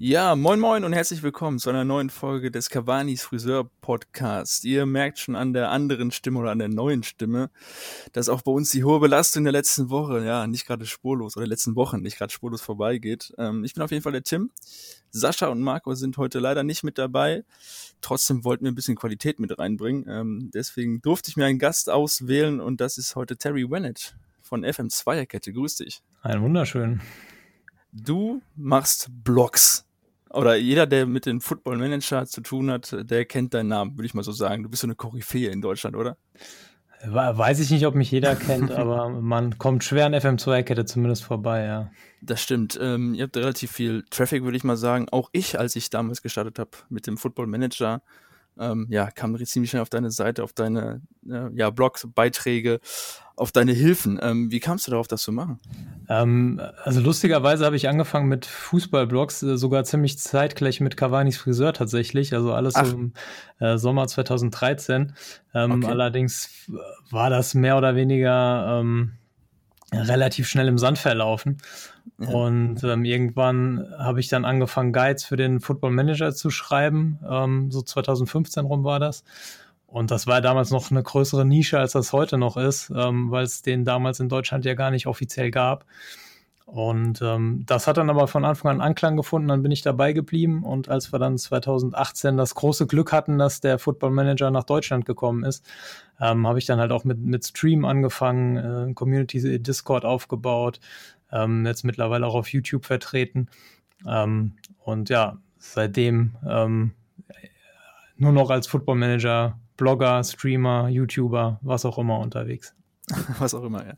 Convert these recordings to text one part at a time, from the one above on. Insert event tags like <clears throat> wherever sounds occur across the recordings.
Ja, moin moin und herzlich willkommen zu einer neuen Folge des Cavani's Friseur Podcast. Ihr merkt schon an der anderen Stimme oder an der neuen Stimme, dass auch bei uns die hohe Belastung der letzten Woche, ja, nicht gerade spurlos oder der letzten Wochen nicht gerade spurlos vorbeigeht. Ähm, ich bin auf jeden Fall der Tim. Sascha und Marco sind heute leider nicht mit dabei. Trotzdem wollten wir ein bisschen Qualität mit reinbringen. Ähm, deswegen durfte ich mir einen Gast auswählen und das ist heute Terry Wennett von FM Zweierkette. Grüß dich. Ein wunderschön. Du machst Blogs oder jeder, der mit dem Football Manager zu tun hat, der kennt deinen Namen, würde ich mal so sagen. Du bist so eine Koryphäe in Deutschland, oder? Weiß ich nicht, ob mich jeder <laughs> kennt, aber man kommt schwer an FM2-Kette zumindest vorbei, ja. Das stimmt. Ähm, ihr habt relativ viel Traffic, würde ich mal sagen. Auch ich, als ich damals gestartet habe mit dem Football Manager, ähm, ja, kam ziemlich schnell auf deine Seite, auf deine äh, ja, Blogs, Beiträge, auf deine Hilfen. Ähm, wie kamst du darauf, das zu machen? Ähm, also lustigerweise habe ich angefangen mit Fußballblogs, äh, sogar ziemlich zeitgleich mit Cavani's Friseur tatsächlich, also alles so im äh, Sommer 2013. Ähm, okay. Allerdings war das mehr oder weniger ähm, relativ schnell im Sand verlaufen. Ja. Und ähm, irgendwann habe ich dann angefangen, Guides für den Football Manager zu schreiben. Ähm, so 2015 rum war das. Und das war damals noch eine größere Nische, als das heute noch ist, ähm, weil es den damals in Deutschland ja gar nicht offiziell gab. Und ähm, das hat dann aber von Anfang an Anklang gefunden, dann bin ich dabei geblieben. Und als wir dann 2018 das große Glück hatten, dass der Football Manager nach Deutschland gekommen ist, ähm, habe ich dann halt auch mit, mit Stream angefangen, äh, Community Discord aufgebaut, ähm, jetzt mittlerweile auch auf YouTube vertreten. Ähm, und ja, seitdem ähm, nur noch als Football Manager, Blogger, Streamer, YouTuber, was auch immer unterwegs. <laughs> was auch immer, ja.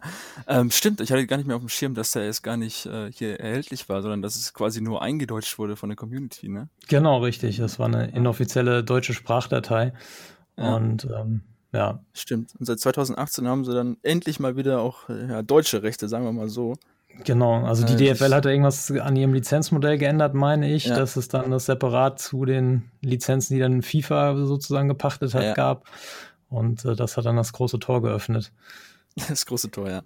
Ähm, stimmt, ich hatte gar nicht mehr auf dem Schirm, dass der jetzt gar nicht äh, hier erhältlich war, sondern dass es quasi nur eingedeutscht wurde von der Community, ne? Genau, richtig. Das war eine inoffizielle deutsche Sprachdatei. Ja. Und ähm, ja. Stimmt. Und seit 2018 haben sie dann endlich mal wieder auch ja, deutsche Rechte, sagen wir mal so. Genau, also die äh, DFL hat ja irgendwas an ihrem Lizenzmodell geändert, meine ich, ja. dass es dann das separat zu den Lizenzen, die dann FIFA sozusagen gepachtet hat, ja. gab. Und äh, das hat dann das große Tor geöffnet. Das große Tor, ja.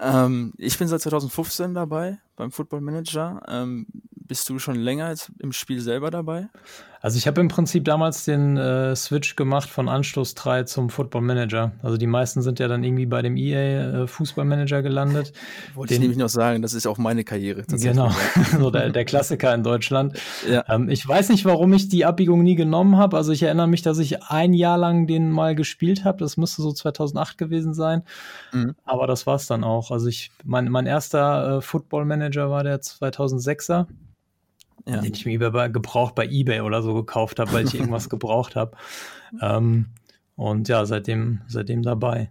ja. Ähm, ich bin seit 2015 dabei beim Football Manager. Ähm, bist du schon länger im Spiel selber dabei? Also ich habe im Prinzip damals den äh, Switch gemacht von Anstoß 3 zum Football Manager. Also die meisten sind ja dann irgendwie bei dem EA äh, Fußball Manager gelandet. <laughs> Wollte den, ich nämlich noch sagen, das ist auch meine Karriere. Genau, <laughs> so der, der, Klassiker in Deutschland. Ja. Ähm, ich weiß nicht, warum ich die Abbiegung nie genommen habe. Also ich erinnere mich, dass ich ein Jahr lang den mal gespielt habe. Das müsste so 2008 gewesen sein. Mhm. Aber das war es dann auch. Also ich, mein, mein erster äh, Football Manager war der 2006er ja. den ich mir gebraucht bei eBay oder so gekauft habe, weil ich irgendwas <laughs> gebraucht habe. Ähm, und ja, seitdem, seitdem dabei.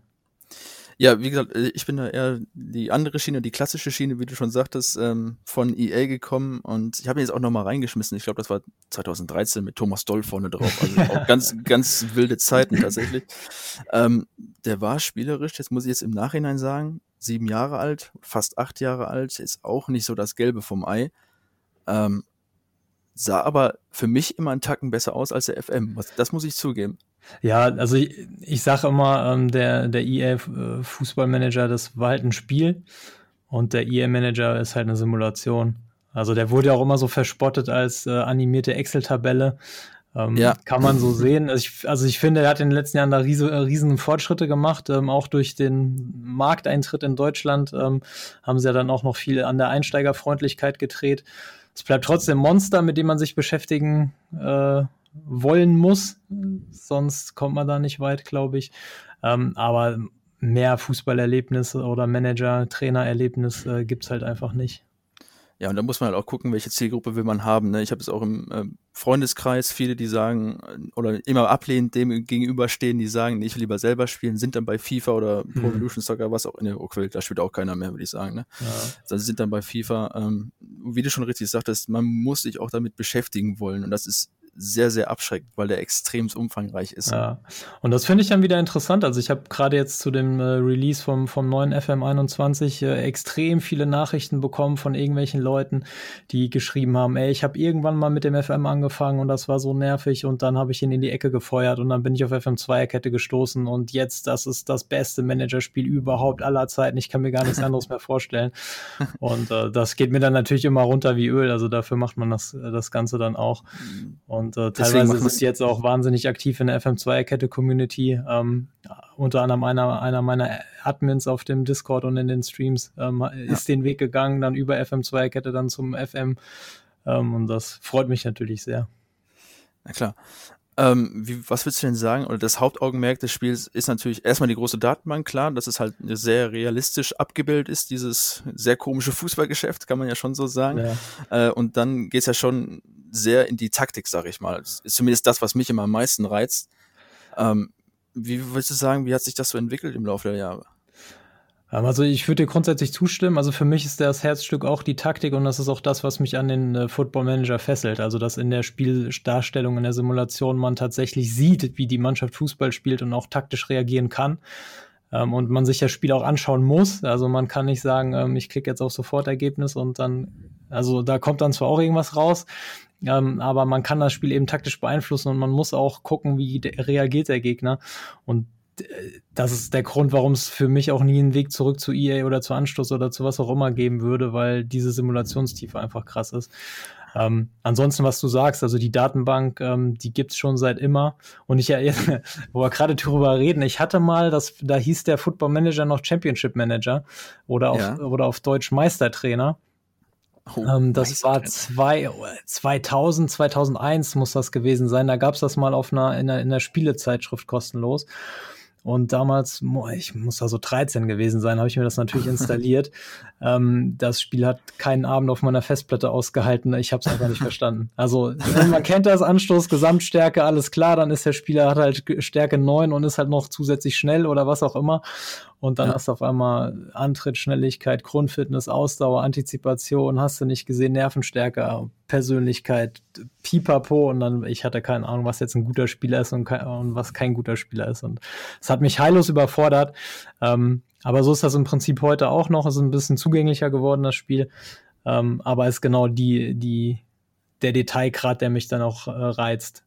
Ja, wie gesagt, ich bin da eher die andere Schiene, die klassische Schiene, wie du schon sagtest, ähm, von EA gekommen und ich habe ihn jetzt auch nochmal reingeschmissen. Ich glaube, das war 2013 mit Thomas Doll vorne drauf. Also auch <laughs> ganz, ganz wilde Zeiten tatsächlich. Ähm, der war spielerisch, jetzt muss ich jetzt im Nachhinein sagen, sieben Jahre alt, fast acht Jahre alt, ist auch nicht so das Gelbe vom Ei. Ähm, sah aber für mich immer einen Tacken besser aus als der FM. Das muss ich zugeben. Ja, also ich, ich sage immer, ähm, der, der EA-Fußballmanager, das war halt ein Spiel und der EA-Manager ist halt eine Simulation. Also der wurde ja auch immer so verspottet als äh, animierte Excel-Tabelle. Ähm, ja. Kann man so sehen. Also ich, also ich, finde, er hat in den letzten Jahren da riesen, äh, riesen Fortschritte gemacht. Ähm, auch durch den Markteintritt in Deutschland ähm, haben sie ja dann auch noch viel an der Einsteigerfreundlichkeit gedreht es bleibt trotzdem Monster, mit dem man sich beschäftigen äh, wollen muss. Sonst kommt man da nicht weit, glaube ich. Ähm, aber mehr Fußballerlebnisse oder Manager, Trainererlebnis äh, gibt es halt einfach nicht. Ja, und da muss man halt auch gucken, welche Zielgruppe will man haben. Ne? Ich habe es auch im äh, Freundeskreis viele, die sagen, äh, oder immer ablehnend dem gegenüberstehen, die sagen, nee, ich will lieber selber spielen, sind dann bei FIFA oder Pro hm. Evolution Soccer, was auch, ne, okay, da spielt auch keiner mehr, würde ich sagen. Ne? Ja. Also sind dann bei FIFA, ähm, wie du schon richtig sagtest, man muss sich auch damit beschäftigen wollen. Und das ist sehr, sehr abschreckt, weil der extrem umfangreich ist. Ja, und das finde ich dann wieder interessant. Also ich habe gerade jetzt zu dem äh, Release vom, vom neuen FM21 äh, extrem viele Nachrichten bekommen von irgendwelchen Leuten, die geschrieben haben, ey, ich habe irgendwann mal mit dem FM angefangen und das war so nervig und dann habe ich ihn in die Ecke gefeuert und dann bin ich auf FM2-Kette gestoßen und jetzt, das ist das beste Managerspiel überhaupt aller Zeiten. Ich kann mir gar nichts <laughs> anderes mehr vorstellen. Und äh, das geht mir dann natürlich immer runter wie Öl. Also dafür macht man das, das Ganze dann auch. Und äh, teilweise sind sie jetzt auch wahnsinnig aktiv in der FM2-Kette-Community. Ähm, unter anderem einer, einer meiner Admins auf dem Discord und in den Streams ähm, ja. ist den Weg gegangen, dann über FM2-Kette dann zum FM. Ähm, und das freut mich natürlich sehr. Na klar. Ähm, wie, was würdest du denn sagen? Oder das Hauptaugenmerk des Spiels ist natürlich erstmal die große Datenbank, klar, dass es halt sehr realistisch abgebildet ist, dieses sehr komische Fußballgeschäft, kann man ja schon so sagen. Ja. Äh, und dann geht es ja schon sehr in die Taktik, sag ich mal. Das ist zumindest das, was mich immer am meisten reizt. Ähm, wie würdest du sagen, wie hat sich das so entwickelt im Laufe der Jahre? Ähm, also ich würde dir grundsätzlich zustimmen. Also für mich ist das Herzstück auch die Taktik und das ist auch das, was mich an den äh, Football Manager fesselt. Also dass in der Spieldarstellung, in der Simulation man tatsächlich sieht, wie die Mannschaft Fußball spielt und auch taktisch reagieren kann. Ähm, und man sich das Spiel auch anschauen muss. Also man kann nicht sagen, ähm, ich klicke jetzt auf Sofortergebnis und dann, also da kommt dann zwar auch irgendwas raus, ähm, aber man kann das Spiel eben taktisch beeinflussen und man muss auch gucken, wie reagiert der Gegner. Und das ist der Grund, warum es für mich auch nie einen Weg zurück zu EA oder zu Anstoß oder zu was auch immer geben würde, weil diese Simulationstiefe einfach krass ist. Ähm, ansonsten, was du sagst, also die Datenbank, ähm, die gibt's schon seit immer. Und ich, <laughs> wo wir gerade drüber reden, ich hatte mal, das, da hieß der Football Manager noch Championship Manager oder auf, ja. oder auf Deutsch Meistertrainer. Oh, ähm, das war zwei, 2000, 2001 muss das gewesen sein. Da gab's das mal auf einer, in einer, in einer Spielezeitschrift kostenlos. Und damals, ich muss da so 13 gewesen sein, habe ich mir das natürlich <laughs> installiert. ähm, das Spiel hat keinen Abend auf meiner Festplatte ausgehalten. Ich habe es einfach nicht verstanden. Also man kennt das Anstoß, Gesamtstärke, alles klar. Dann ist der Spieler hat halt Stärke 9 und ist halt noch zusätzlich schnell oder was auch immer. Und dann ja. hast du auf einmal Antritt, Schnelligkeit, Grundfitness, Ausdauer, Antizipation, hast du nicht gesehen, Nervenstärke, Persönlichkeit, Pipapo. Und dann, ich hatte keine Ahnung, was jetzt ein guter Spieler ist und, und was kein guter Spieler ist. Und es hat mich heillos überfordert. Ähm, aber so ist das im Prinzip heute auch noch. Es ist ein bisschen zugänglicher geworden, das Spiel. Ähm, aber es ist genau die, die, der Detailgrad, der mich dann auch äh, reizt.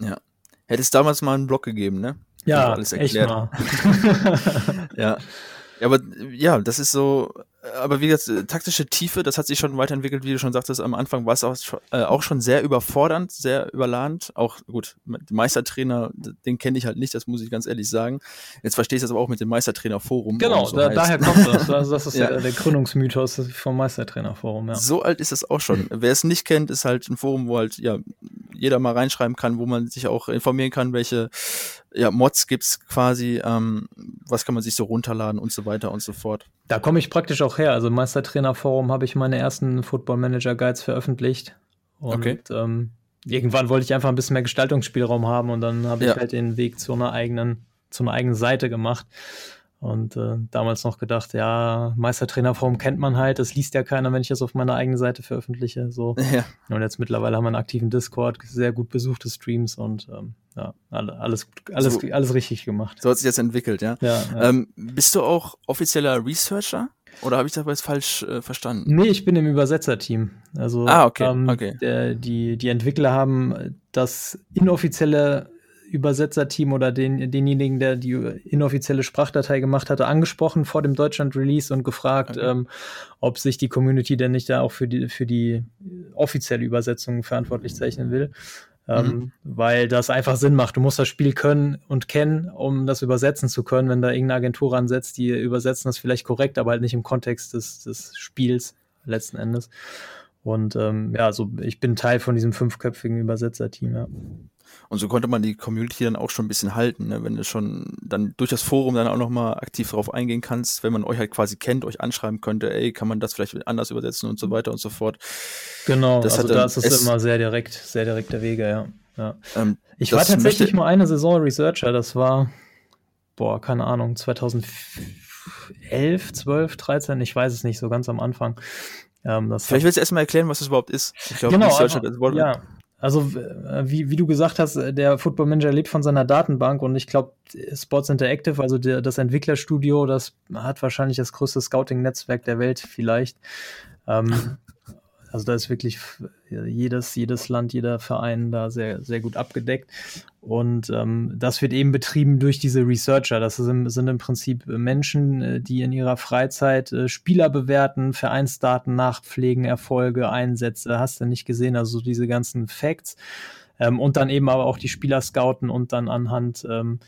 Ja. Hätte es damals mal einen Blog gegeben, ne? Ja, alles erklärt. echt mal. <laughs> ja. Ja, aber ja, das ist so, aber wie gesagt, taktische Tiefe, das hat sich schon weiterentwickelt, wie du schon sagtest, am Anfang war es auch, äh, auch schon sehr überfordernd, sehr überladend. Auch gut, Meistertrainer, den kenne ich halt nicht, das muss ich ganz ehrlich sagen. Jetzt verstehe ich das aber auch mit dem Meistertrainerforum. Genau, so da, daher kommt das. <laughs> Also das ist ja. der, der Gründungsmythos vom Meistertrainerforum, ja. So alt ist es auch schon. Wer es nicht kennt, ist halt ein Forum, wo halt ja jeder mal reinschreiben kann, wo man sich auch informieren kann, welche ja, Mods gibt's quasi, ähm, was kann man sich so runterladen und so weiter und so fort. Da komme ich praktisch auch her. Also im Meistertrainerforum habe ich meine ersten Football Manager Guides veröffentlicht. Und okay. ähm, irgendwann wollte ich einfach ein bisschen mehr Gestaltungsspielraum haben und dann habe ich ja. halt den Weg zu einer eigenen, zu einer eigenen Seite gemacht. Und äh, damals noch gedacht, ja, Meistertrainerform kennt man halt, das liest ja keiner, wenn ich das auf meiner eigenen Seite veröffentliche. So. <laughs> Ja. Und jetzt mittlerweile haben wir einen aktiven Discord, sehr gut besuchte Streams und ähm, ja, alles, alles, so, alles richtig gemacht. So hat sich jetzt entwickelt, ja. ja, ja. Ähm, bist du auch offizieller Researcher? Oder habe ich das falsch äh, verstanden? Nee, ich bin im Übersetzerteam. Also ah, okay, ähm, okay. Der, die, die Entwickler haben das inoffizielle Übersetzerteam oder den, denjenigen, der die inoffizielle Sprachdatei gemacht hatte, angesprochen vor dem Deutschland-Release und gefragt, okay. ähm, ob sich die Community denn nicht da auch für die, für die offizielle Übersetzung verantwortlich zeichnen will. Ähm, mhm. weil das einfach Sinn macht. Du musst das Spiel können und kennen, um das übersetzen zu können. Wenn da irgendeine Agentur ansetzt, die übersetzen das vielleicht korrekt, aber halt nicht im Kontext des, des Spiels letzten Endes. Und ähm, ja, so ich bin Teil von diesem fünfköpfigen Übersetzerteam, ja. Und so konnte man die Community dann auch schon ein bisschen halten, ne? wenn du schon dann durch das Forum dann auch nochmal aktiv darauf eingehen kannst, wenn man euch halt quasi kennt, euch anschreiben könnte, ey, kann man das vielleicht anders übersetzen und so weiter und so fort. Genau, das also da ist es immer sehr direkt, sehr direkter Wege, ja. ja. Ähm, ich war tatsächlich mal eine Saison Researcher, das war, boah, keine Ahnung, 2011, 12, 13, ich weiß es nicht, so ganz am Anfang. Ähm, Vielleicht willst du erstmal erklären, was das überhaupt ist. Ich glaube, genau, Researcher, also, ja, Also, äh, wie, wie du gesagt hast, der Football Manager lebt von seiner Datenbank und ich glaube, Sports Interactive, also der, das Entwicklerstudio, das hat wahrscheinlich das größte Scouting-Netzwerk der Welt vielleicht. Ähm, also da ist wirklich jedes, jedes Land, jeder Verein da sehr, sehr gut abgedeckt. Und ähm, das wird eben betrieben durch diese Researcher. Das sind, sind im Prinzip Menschen, äh, die in ihrer Freizeit äh, Spieler bewerten, Vereinsdaten nachpflegen, Erfolge, Einsätze, hast du nicht gesehen, also diese ganzen Facts. Ähm, und dann eben aber auch die Spieler scouten und dann anhand ähm,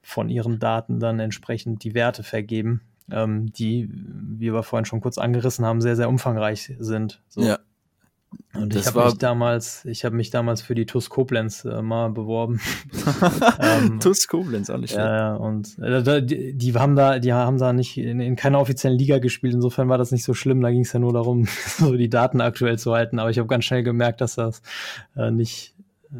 von ihren Daten dann entsprechend die Werte vergeben ähm, die, wie wir vorhin schon kurz angerissen haben, sehr, sehr umfangreich sind. So. Ja. Und ich habe mich damals, ich habe mich damals für die TUS Koblenz äh, mal beworben. <laughs> ähm, TUS Koblenz, auch nicht schlecht. Ja, und äh, die, die, haben da, die haben da nicht in, in, keiner offiziellen Liga gespielt. Insofern war das nicht so schlimm. Da ging es ja nur darum, <laughs> so die Daten aktuell zu halten. Aber ich habe ganz schnell gemerkt, dass das äh, nicht äh,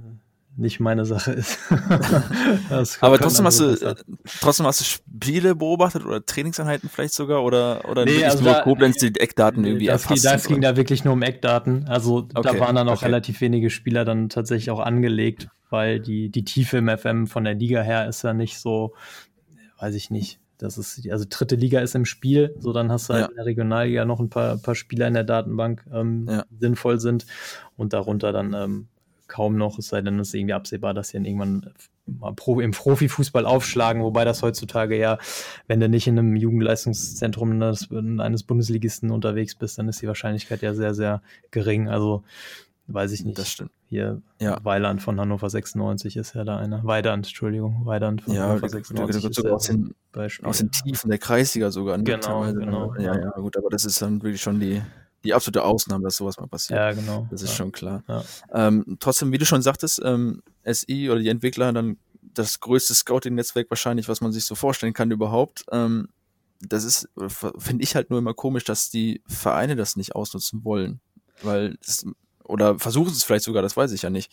nicht meine Sache ist. <laughs> Aber trotzdem hast, du, trotzdem hast du Spiele beobachtet oder Trainingseinheiten vielleicht sogar oder, oder nee, also nur da, Koblenz die Eckdaten irgendwie das erfasst? Das ging da wirklich nur um Eckdaten. Also okay, da waren dann auch okay. relativ wenige Spieler dann tatsächlich auch angelegt, weil die, die Tiefe im FM von der Liga her ist ja nicht so, weiß ich nicht. Das ist, also dritte Liga ist im Spiel, so dann hast du halt ja. in der Regionalliga noch ein paar, paar Spieler in der Datenbank, ähm, ja. sinnvoll sind und darunter dann ähm, kaum noch, es sei denn, es ist irgendwie absehbar, dass sie dann irgendwann mal im Profifußball aufschlagen, wobei das heutzutage ja, wenn du nicht in einem Jugendleistungszentrum eines, Bundesligisten unterwegs bist, dann ist die Wahrscheinlichkeit ja sehr, sehr gering. Also weiß ich nicht. Das stimmt. Hier ja. Weiland von Hannover 96 ist ja da einer. Weidand, Entschuldigung, Weidand von ja, Hannover 96. Ja, sogar aus den, aus den Tiefen der Kreisliga sogar. Ne? Genau, genau. Ja, ja, gut, aber das ist dann wirklich schon die, die absolute Ausnahme, dass sowas mal passiert. Ja, genau. Das ist ja. schon klar. Ja. Ähm, trotzdem, wie du schon sagtest, ähm, SI oder die Entwickler dann das größte Scouting-Netzwerk wahrscheinlich, was man sich so vorstellen kann überhaupt. Ähm, das ist, finde ich halt nur immer komisch, dass die Vereine das nicht ausnutzen wollen. Weil das oder versuchen es vielleicht sogar, das weiß ich ja nicht.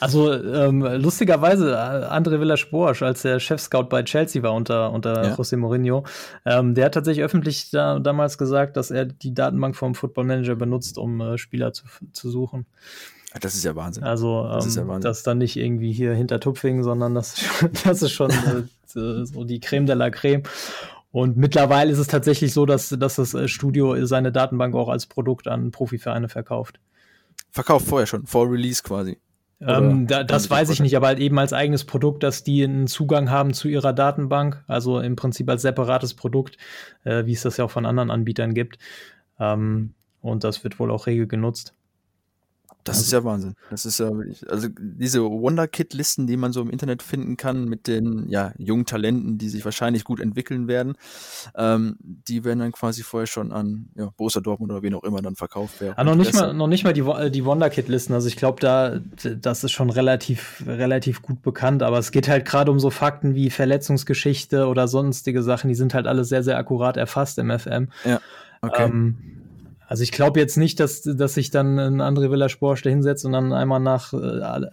Also ähm, lustigerweise, äh, André Villas-Boas, als der Chef-Scout bei Chelsea war unter, unter ja. José Mourinho, ähm, der hat tatsächlich öffentlich da, damals gesagt, dass er die Datenbank vom Football Manager benutzt, um äh, Spieler zu, zu suchen. Das ist ja Wahnsinn. Also, das, ist ja ähm, Wahnsinn. das dann nicht irgendwie hier hinter Tupfing, sondern das, <laughs> das ist schon äh, so die Creme de la Creme. Und mittlerweile ist es tatsächlich so, dass, dass das äh, Studio seine Datenbank auch als Produkt an Profivereine verkauft. Verkauft vorher schon, vor Release quasi. Ähm, da, das weiß ich nicht, aber halt eben als eigenes Produkt, dass die einen Zugang haben zu ihrer Datenbank, also im Prinzip als separates Produkt, äh, wie es das ja auch von anderen Anbietern gibt. Ähm, und das wird wohl auch regel genutzt. Das also, ist ja Wahnsinn. Das ist ja wirklich, also diese Wonderkid-Listen, die man so im Internet finden kann, mit den ja, jungen Talenten, die sich wahrscheinlich gut entwickeln werden, ähm, die werden dann quasi vorher schon an ja, Borussia Dortmund oder wen auch immer dann verkauft werden. Ah, noch nicht mal, noch nicht mal die, die Wonderkid-Listen. Also ich glaube, da, das ist schon relativ, relativ gut bekannt, aber es geht halt gerade um so Fakten wie Verletzungsgeschichte oder sonstige Sachen, die sind halt alle sehr, sehr akkurat erfasst im FM. Ja. Okay. Ähm, also ich glaube jetzt nicht, dass, dass sich dann ein André Villa-Sporsch da hinsetzt und dann einmal nach äh,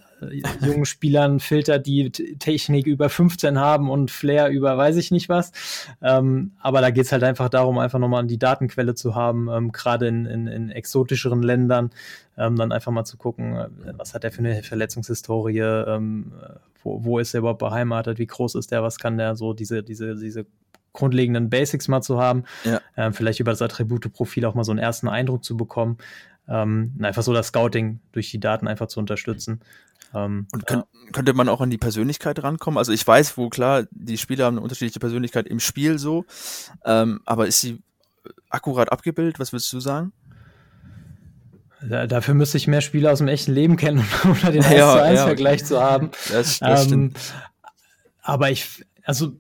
jungen <laughs> Spielern filtert, die Technik über 15 haben und Flair über weiß ich nicht was. Ähm, aber da geht's halt einfach darum, einfach nochmal die Datenquelle zu haben, ähm, gerade in, in, in exotischeren Ländern, ähm, dann einfach mal zu gucken, äh, was hat er für eine Verletzungshistorie, ähm, wo, wo ist er überhaupt beheimatet, wie groß ist der, was kann der so, diese, diese, diese grundlegenden Basics mal zu haben, ja. ähm, vielleicht über das Attributeprofil auch mal so einen ersten Eindruck zu bekommen, ähm, einfach so das Scouting durch die Daten einfach zu unterstützen. Ähm, und könnt, ja. könnte man auch an die Persönlichkeit rankommen? Also ich weiß, wo klar, die Spieler haben eine unterschiedliche Persönlichkeit im Spiel so, ähm, aber ist sie akkurat abgebildet? Was würdest du sagen? Da, dafür müsste ich mehr Spieler aus dem echten Leben kennen, <laughs> um da den 1 ja, zu 1 ja. Vergleich zu haben. Das, das ähm, aber ich, also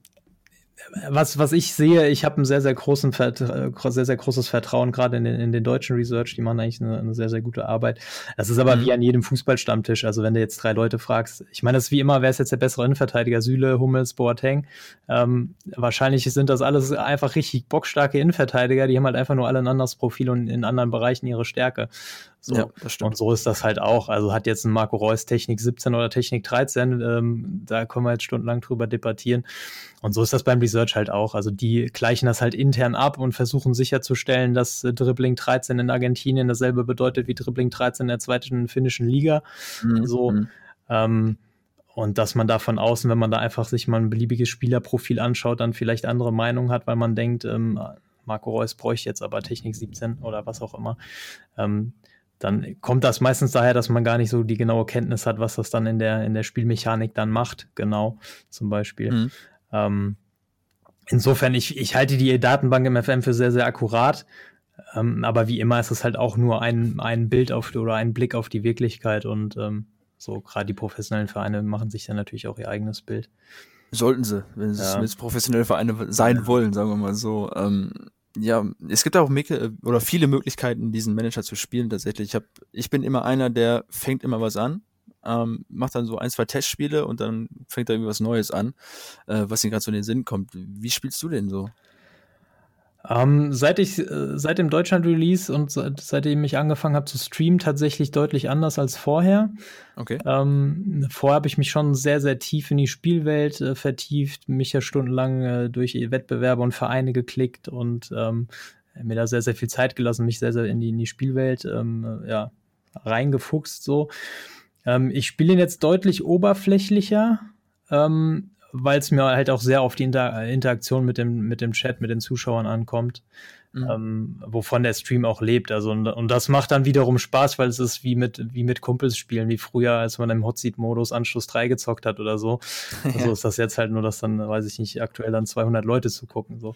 was, was ich sehe, ich habe ein sehr, sehr großen, sehr, sehr großes Vertrauen gerade in den, in den deutschen Research. Die machen eigentlich eine, eine sehr, sehr gute Arbeit. Das ist aber mhm. wie an jedem Fußballstammtisch. Also wenn du jetzt drei Leute fragst, ich meine, das ist wie immer, wer ist jetzt der bessere Innenverteidiger? Süle, Hummels, Boateng. Ähm, wahrscheinlich sind das alles einfach richtig bockstarke Innenverteidiger. Die haben halt einfach nur alle ein anderes Profil und in anderen Bereichen ihre Stärke. So. Ja, das stimmt. Und so ist das halt auch. Also hat jetzt ein Marco Reus Technik 17 oder Technik 13, ähm, da können wir jetzt stundenlang drüber debattieren. Und so ist das beim Research halt auch. Also die gleichen das halt intern ab und versuchen sicherzustellen, dass äh, Dribbling 13 in Argentinien dasselbe bedeutet wie Dribbling 13 in der zweiten finnischen Liga. Mhm. So. Mhm. Ähm, und dass man da von außen, wenn man da einfach sich mal ein beliebiges Spielerprofil anschaut, dann vielleicht andere Meinungen hat, weil man denkt, ähm, Marco Reus bräuchte jetzt aber Technik 17 oder was auch immer. Ähm, dann kommt das meistens daher, dass man gar nicht so die genaue Kenntnis hat, was das dann in der, in der Spielmechanik dann macht, genau, zum Beispiel. Mhm. Ähm, insofern, ich, ich halte die Datenbank im FM für sehr, sehr akkurat. Ähm, aber wie immer ist es halt auch nur ein, ein Bild auf oder ein Blick auf die Wirklichkeit und ähm, so gerade die professionellen Vereine machen sich dann natürlich auch ihr eigenes Bild. Sollten sie, wenn sie ja. jetzt professionelle Vereine sein wollen, sagen wir mal so. Ähm, ja, es gibt auch oder viele Möglichkeiten, diesen Manager zu spielen tatsächlich. Ich, hab, ich bin immer einer, der fängt immer was an, ähm, macht dann so ein, zwei Testspiele und dann fängt er irgendwie was Neues an, äh, was ihm gerade so in den Sinn kommt. Wie spielst du denn so? Ähm, seit ich äh, seit dem Deutschland-Release und seit, seitdem ich angefangen habe zu streamen, tatsächlich deutlich anders als vorher. Okay. Ähm, vorher habe ich mich schon sehr, sehr tief in die Spielwelt äh, vertieft, mich ja stundenlang äh, durch Wettbewerbe und Vereine geklickt und ähm, mir da sehr, sehr viel Zeit gelassen, mich sehr, sehr in die, in die Spielwelt ähm, ja, reingefuchst. So. Ähm, ich spiele ihn jetzt deutlich oberflächlicher. Ähm, weil es mir halt auch sehr auf die Inter Interaktion mit dem, mit dem Chat, mit den Zuschauern ankommt, mhm. ähm, wovon der Stream auch lebt. Also, und, und, das macht dann wiederum Spaß, weil es ist wie mit, wie mit Kumpels spielen, wie früher, als man im Hotseat-Modus Anschluss 3 gezockt hat oder so. <laughs> Ja. Also ist das jetzt halt nur, dass dann, weiß ich nicht, aktuell dann 200 Leute zu gucken, so.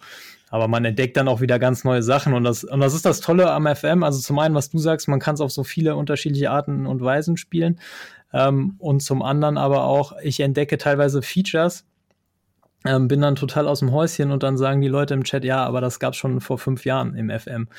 Aber man entdeckt dann auch wieder ganz neue Sachen und das, und das ist das Tolle am FM. Also zum einen, was du sagst, man kann es auf so viele unterschiedliche Arten und Weisen spielen. Ähm, und zum anderen aber auch, ich entdecke teilweise Features, ähm, bin dann total aus dem Häuschen und dann sagen die Leute im Chat, ja, aber das gab schon vor fünf Jahren im FM.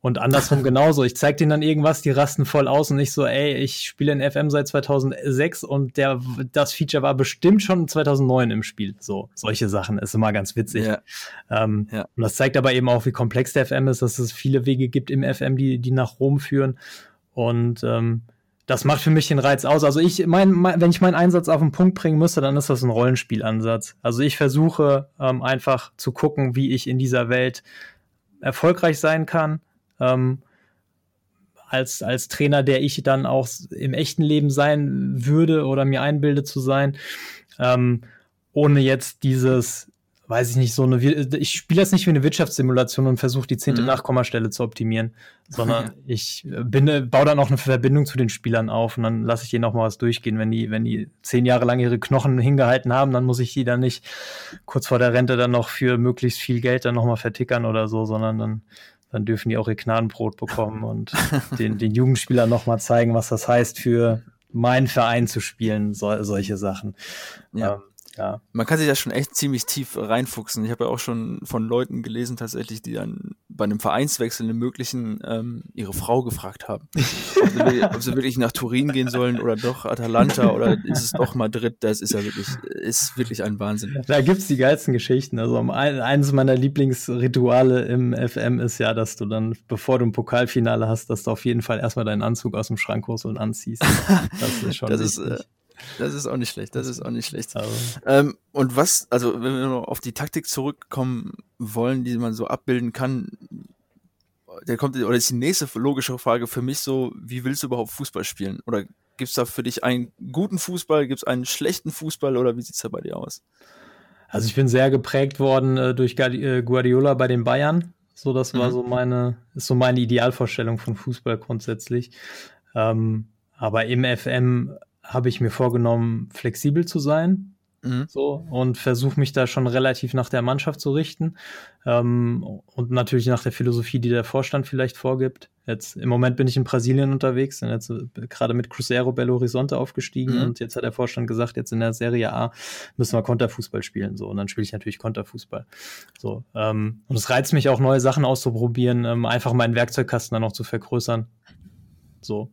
Und andersrum <laughs> genauso. Ich zeig denen dann irgendwas, die rasten voll aus und ich so, ey, ich spiele in FM seit 2006 und der, das Feature war bestimmt schon 2009 im Spiel. So, solche Sachen ist immer ganz witzig. Ja. Ähm, ja. Und das zeigt aber eben auch, wie komplex der FM ist, dass es viele Wege gibt im FM, die, die nach Rom führen. Und ähm, das macht für mich den Reiz aus. Also ich, mein, mein, wenn ich meinen Einsatz auf den Punkt bringen müsste, dann ist das ein Rollenspielansatz. Also ich versuche ähm, einfach zu gucken, wie ich in dieser Welt erfolgreich sein kann. Ähm, als, als Trainer, der ich dann auch im echten Leben sein würde oder mir einbilde zu sein, ähm, ohne jetzt dieses weiß ich nicht, so eine, ich spiele das nicht wie eine Wirtschaftssimulation und versuche die zehnte mhm. Nachkommastelle zu optimieren, sondern <laughs> ich bin, baue dann auch eine Verbindung zu den Spielern auf und dann lasse ich denen auch mal was durchgehen. Wenn die, wenn die zehn Jahre lang ihre Knochen hingehalten haben, dann muss ich die dann nicht kurz vor der Rente dann noch für möglichst viel Geld dann nochmal vertickern oder so, sondern dann, dann dürfen die auch ihr Gnadenbrot bekommen <laughs> und den, den Jugendspielern nochmal zeigen, was das heißt, für meinen Verein zu spielen, so, solche Sachen. Ja. Ähm, ja. Man kann sich da schon echt ziemlich tief reinfuchsen. Ich habe ja auch schon von Leuten gelesen, tatsächlich, die dann bei einem Vereinswechsel im Möglichen ähm, ihre Frau gefragt haben, <laughs> ob, sie, ob, sie, wirklich nach Turin gehen sollen oder doch Atalanta oder ist es doch Madrid. Das ist ja wirklich, ist wirklich ein Wahnsinn. Da gibt's die geilsten Geschichten. Also eines meiner Lieblingsrituale im FM ist ja, dass du dann, bevor du ein Pokalfinale hast, dass du auf jeden Fall erstmal deinen Anzug aus dem Schrank holst und anziehst. <laughs> Das ist schon das ist, äh, das ist auch nicht schlecht, das ist auch nicht schlecht. Ähm, und was, also wenn wir noch auf die Taktik zurückkommen wollen, die man so abbilden kann, der kommt, oder ist die nächste logische Frage für mich so, wie willst du überhaupt Fußball spielen? Oder gibt es da für dich einen guten Fußball, gibt es einen schlechten Fußball oder wie sieht es da bei dir aus? Also ich bin sehr geprägt worden äh, durch äh, Guardiola bei den Bayern. So, das war mhm. so meine, ist so meine Idealvorstellung von Fußball grundsätzlich. Ähm, aber im FM habe ich mir vorgenommen, flexibel zu sein. Mhm. So, und versuche mich da schon relativ nach der Mannschaft zu richten. Ähm, und natürlich nach der Philosophie, die der Vorstand vielleicht vorgibt. Jetzt im Moment bin ich in Brasilien unterwegs, bin jetzt äh, gerade mit Cruzeiro Belo Horizonte aufgestiegen mhm. und jetzt hat der Vorstand gesagt, jetzt in der Serie A müssen wir Konterfußball spielen. So, und dann spiele ich natürlich Konterfußball. So, ähm, und es reizt mich auch, neue Sachen auszuprobieren, ähm, einfach meinen Werkzeugkasten dann noch zu vergrößern. So.